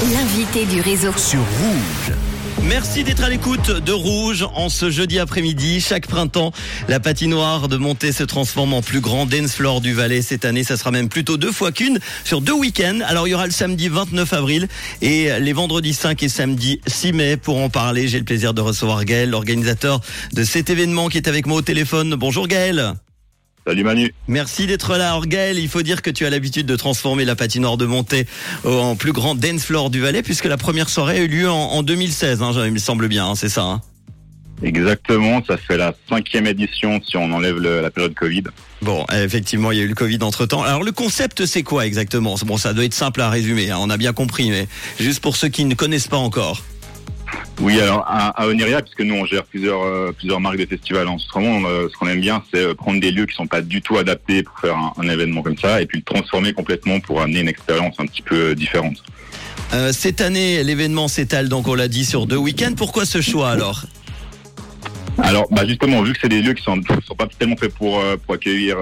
L'invité du réseau. sur Rouge. Merci d'être à l'écoute de Rouge en ce jeudi après-midi. Chaque printemps, la patinoire de Montée se transforme en plus grand dance floor du Valais. Cette année, ça sera même plutôt deux fois qu'une sur deux week-ends. Alors, il y aura le samedi 29 avril et les vendredis 5 et samedi 6 mai. Pour en parler, j'ai le plaisir de recevoir Gaël, l'organisateur de cet événement qui est avec moi au téléphone. Bonjour Gaël. Salut Manu. Merci d'être là. Alors Gaël, il faut dire que tu as l'habitude de transformer la patinoire de Montée en plus grand dance floor du Valais puisque la première soirée a eu lieu en, en 2016, hein, il me semble bien, hein, c'est ça. hein. Exactement, ça fait la cinquième édition si on enlève le- la période Covid. Bon, effectivement, il y a eu le Covid entre temps. Alors le concept, c'est quoi exactement? Bon, ça doit être simple à résumer, on a bien compris, mais juste pour ceux qui ne connaissent pas encore. Oui, alors à, à Oniria, puisque nous on gère plusieurs euh, plusieurs marques de festivals en ce moment, euh, ce qu'on aime bien, c'est euh, prendre des lieux qui sont pas du tout adaptés pour faire un, un événement comme ça, et puis le transformer complètement pour amener une expérience un petit peu différente. Euh, cette année, l'événement s'étale donc, on l'a dit, sur deux week-ends. Pourquoi ce choix alors? Alors, bah justement, vu que c'est des lieux qui sont sont pas tellement faits pour pour accueillir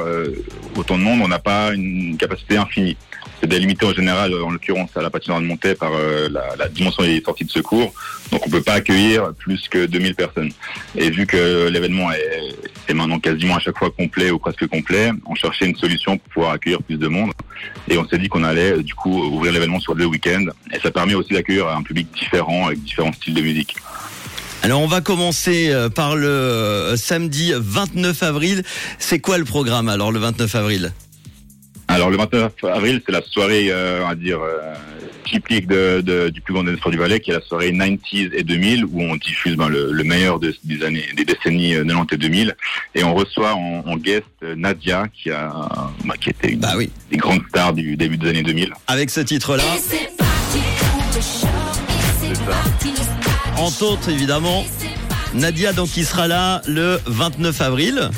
autant de monde, on n'a pas une capacité infinie. C'est délimité en général, en l'occurrence à la patinoire de Montée, par euh, la, dimension des sorties de secours. Donc on peut pas accueillir plus que 2000 personnes. Et vu que l'événement est, est maintenant quasiment à chaque fois complet ou presque complet, on cherchait une solution pour pouvoir accueillir plus de monde. Et on s'est dit qu'on allait du coup ouvrir l'événement sur deux week-ends. Et ça permet aussi d'accueillir un public différent avec différents styles de musique. Alors on va commencer euh, par le euh, samedi 29 avril. C'est quoi le programme alors le 29 avril? Alors le 29 avril, c'est la soirée, euh, on va dire, euh, typique de, de- du plus grand dance du Valais, qui est la soirée 90s et 2000, où on diffuse ben, le, le meilleur de- des années, des décennies euh, 90 et 2000, et on reçoit en, en guest euh, Nadia, qui a, bah, qui était une Bah oui. des grandes stars du début des années 2000. Avec ce titre-là, entre autres évidemment, Nadia donc qui sera là le 29 avril.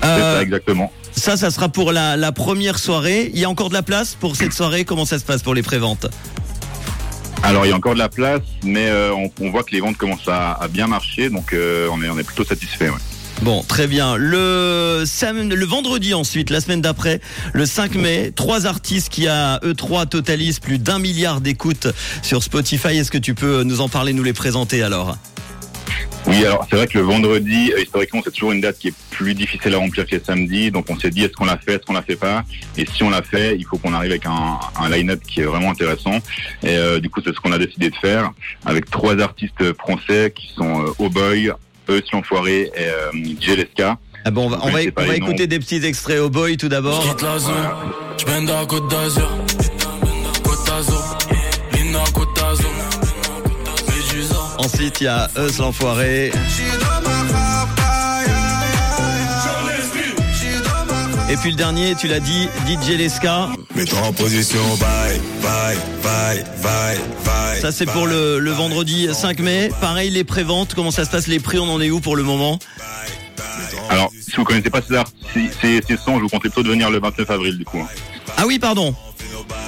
C'est Euh, ça exactement. Ça, ça sera pour la, la première soirée. Il y a encore de la place pour cette soirée Comment ça se passe pour les préventes Alors il y a encore de la place, mais euh, on, on voit que les ventes commencent à, à bien marcher, donc euh, on est on est plutôt satisfait. Ouais. Bon, très bien. Le sam- le vendredi ensuite, la semaine d'après, le 5 mai, trois artistes qui à E3 totalisent plus d'un milliard d'écoutes sur Spotify. Est-ce que tu peux nous en parler, nous les présenter alors? Oui, alors c'est vrai que le vendredi, euh, historiquement, c'est toujours une date qui est plus difficile à remplir que samedi. Donc on s'est dit, est-ce qu'on l'a fait, est-ce qu'on l'a fait pas? Et si on l'a fait, il faut qu'on arrive avec un, un line-up qui est vraiment intéressant. Et euh, du coup, c'est ce qu'on a décidé de faire avec trois artistes français qui sont euh, Oh Boy, Eux l'Enfoiré et euh, Jeleska. ah bon, on va, on on écouter des petits extraits au boy tout d'abord. Quitte la zone, j'bende à Côte d'Azur. Côte d'Azur, Lina Côte d'Azur. Médusa. Ensuite, il y a Eus l'enfoiré. Et puis le dernier, tu l'as dit, DJ Leska. Mets-toi en position, bye, bye, bye, bye, bye. Ça c'est pour le, le vendredi 5 mai. Pareil, les préventes, comment ça se passe Les prix, on en est où pour le moment Alors, si vous connaissez pas ces, ces, ces, ces sons, je vous conseille plutôt de venir le 29 avril du coup. Ah oui, pardon.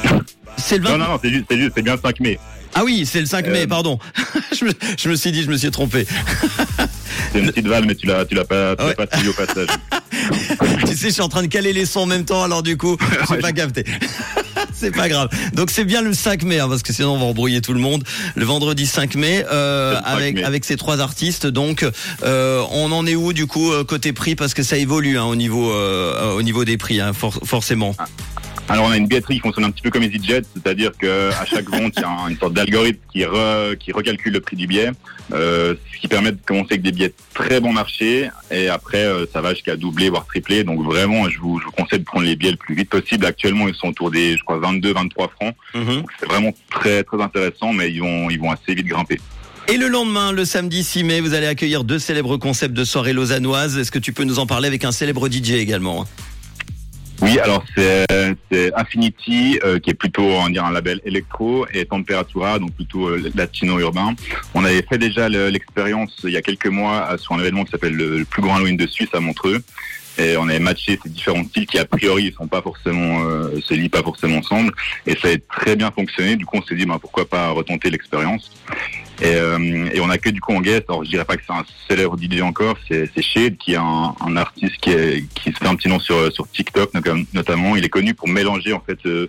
C'est le 20... Non, non, non, c'est juste, c'est juste, c'est bien le 5 mai. Ah oui, c'est le 5 mai, Euh, pardon. je, me, je me suis dit, je me suis trompé. C'est une petite vague, mais tu l'as, tu l'as pas, tu l'as pas suivi au passage. tu sais, je suis en train de caler les sons en même temps, alors du coup, j'ai pas capté. c'est pas grave. Donc c'est bien le 5 mai, hein, parce que sinon on va embrouiller tout le monde. Le vendredi 5 mai, euh, C'est le 5 avec mai. avec ces trois artistes. Donc euh, on en est où du coup euh, côté prix, parce que ça évolue hein, au niveau euh, au niveau des prix, hein, for- forcément. Alors on a une billetterie qui fonctionne un petit peu comme EasyJet, c'est-à-dire que à chaque vente il y a un- une sorte d'algorithme qui, re- qui recalcule le prix du billet, euh, ce qui permet de commencer avec des billets très bon marché et après euh, ça va jusqu'à doubler voire tripler. Donc vraiment je vous, je vous conseille de prendre les billets le plus vite possible. Actuellement ils sont autour des je crois 22 23 francs. Donc c'est vraiment très très intéressant mais ils vont ils vont assez vite grimper. Et le lendemain, le samedi 6 mai, vous allez accueillir deux célèbres concepts de soirée lausannoise. Est-ce que tu peux nous en parler avec un célèbre DJ également? Oui, alors c'est Affinity euh, qui est plutôt on un label électro et Temperatura donc plutôt euh, latino urbain. On avait fait déjà le- l'expérience il y a quelques mois euh, sur un événement qui s'appelle le, plus grand Halloween de Suisse à Montreux et on avait matché ces différents styles qui a priori ne sont pas forcément se lient pas forcément ensemble et ça a très bien fonctionné. Du coup on s'est dit bah, pourquoi pas retenter l'expérience. Et, euh, et on a que du coup en guest, alors je dirais pas que c'est un célèbre DJ encore, c'est Shade qui est un, un artiste qui, est, qui se fait un petit nom sur, sur TikTok notam- notamment. Il est connu pour mélanger en fait euh,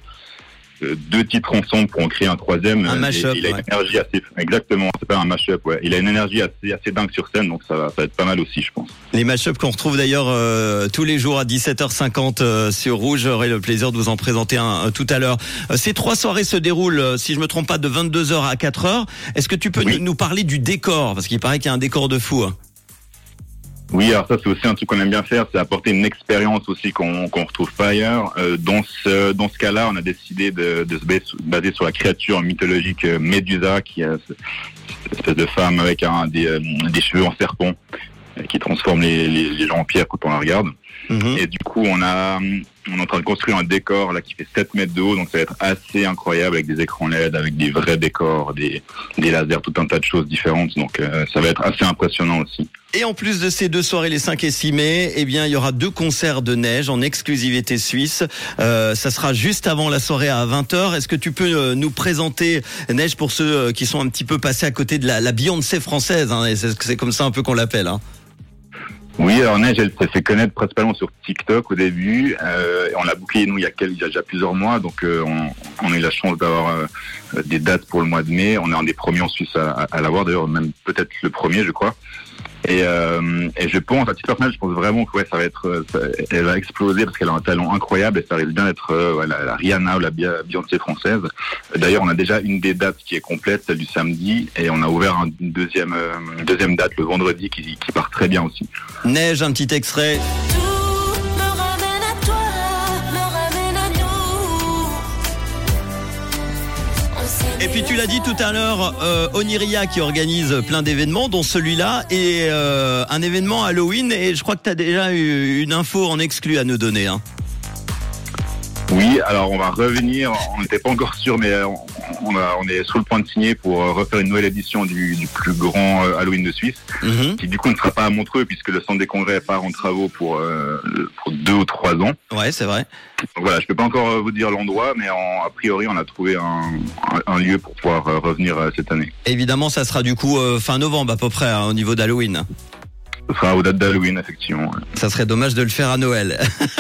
deux titres ensemble pour en créer un troisième. Un Euh, mash-up, Il a ouais. une énergie assez, exactement, c'est pas un mash-up, ouais. Il a une énergie assez, assez dingue sur scène, donc ça va, ça va être pas mal aussi, je pense. Les match-ups qu'on retrouve d'ailleurs euh, tous les jours à 17h50 euh, sur Rouge. J'aurai le plaisir de vous en présenter un, euh, tout à l'heure. Euh, ces trois soirées se déroulent, euh, si je me trompe pas, de 22h à 4h. Est-ce que tu peux Oui. nous parler du décor? Parce qu'il paraît qu'il y a un décor de fou. hein. Oui, alors ça c'est aussi un truc qu'on aime bien faire, c'est apporter une expérience aussi qu'on qu'on retrouve pas ailleurs. Euh, dans ce dans ce cas-là, on a décidé de, de se bas- baser sur la créature mythologique euh, Médusa, qui est cette espèce de femme avec un, des, euh, des cheveux en serpent euh, qui transforme les, les, les gens en pierre quand on la regarde. Mhm. Et du coup, on a, on est en train de construire un décor là qui fait 7 mètres de haut, donc ça va être assez incroyable avec des écrans LED, avec des vrais décors, des, des lasers, tout un tas de choses différentes. Donc euh, ça va être assez impressionnant aussi. Et en plus de ces deux soirées, les 5 et 6 mai, eh bien, il y aura deux concerts de neige en exclusivité suisse. Euh, ça sera juste avant la soirée à 20h. Est-ce que tu peux euh, nous présenter Neige pour ceux euh, qui sont un petit peu passés à côté de la, la Beyoncé française hein, C'est comme ça un peu qu'on l'appelle. Hein. Oui, alors Neige, elle s'est fait connaître principalement sur TikTok au début. Euh, on l'a booké nous il y, a quel- il y a déjà plusieurs mois, donc euh, on, on a eu la chance d'avoir euh, des dates pour le mois de mai. On est un des premiers en Suisse à, à, à l'avoir, d'ailleurs même peut-être le premier, je crois. Et, euh, et je pense, à titre personnel, je pense vraiment que ouais, ça va être, euh, elle va exploser parce qu'elle a un talent incroyable et ça risque bien d'être euh, ouais, la, Rihanna ou la Beyoncé française. D'ailleurs, on a déjà une des dates qui est complète, celle du samedi, et on a ouvert un- une deuxième, euh, une deuxième date le vendredi qui part très bien aussi. Neige, un petit extrait. Et puis tu l'as dit tout à l'heure, euh, Oniria qui organise plein d'événements, dont celui-là, et euh, un événement Halloween. Et je crois que tu as déjà eu une info en exclu à nous donner. Hein. Oui, alors on va revenir. On n'était pas encore sûr, mais on, on, a- on est sur le point de signer pour euh, refaire une nouvelle édition du, du plus grand euh, Halloween de Suisse, Mhm. qui du coup ne sera pas à Montreux puisque le centre des congrès part en travaux pour, euh, pour deux ou trois ans. Ouais, c'est vrai. Donc voilà, je peux pas encore vous dire l'endroit, mais en- a priori on a trouvé un, un- un lieu pour pouvoir revenir cette année. Évidemment, ça sera du coup euh, fin novembre à peu près hein, au niveau d'Halloween. Ce sera aux dates d'Halloween, effectivement. Ça serait dommage de le faire à Noël.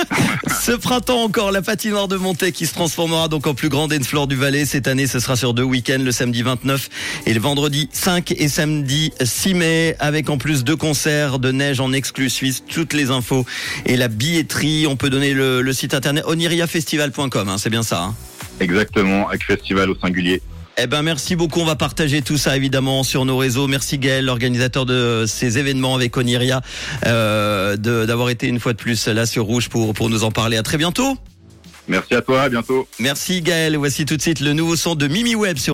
Ce printemps encore, la patinoire de Montaigne qui se transformera donc en plus grande floor du Valais. Cette année, ce sera sur deux week-ends, le samedi 29 et le vendredi 5 et samedi 6 mai, avec en plus deux concerts de neige en exclu suisse, toutes les infos et la billetterie. On peut donner le, le site internet oniriafestival.com, hein, c'est bien ça. hein. Exactement, avec festival au singulier. Eh ben merci beaucoup, on va partager tout ça évidemment sur nos réseaux. Merci Gaël, l'organisateur de ces événements avec Oniria, euh, d'avoir été une fois de plus là sur Rouge pour, pour nous en parler. À très bientôt. Merci à toi, à bientôt. Merci Gaël, voici tout de suite le nouveau son de Mimi Web sur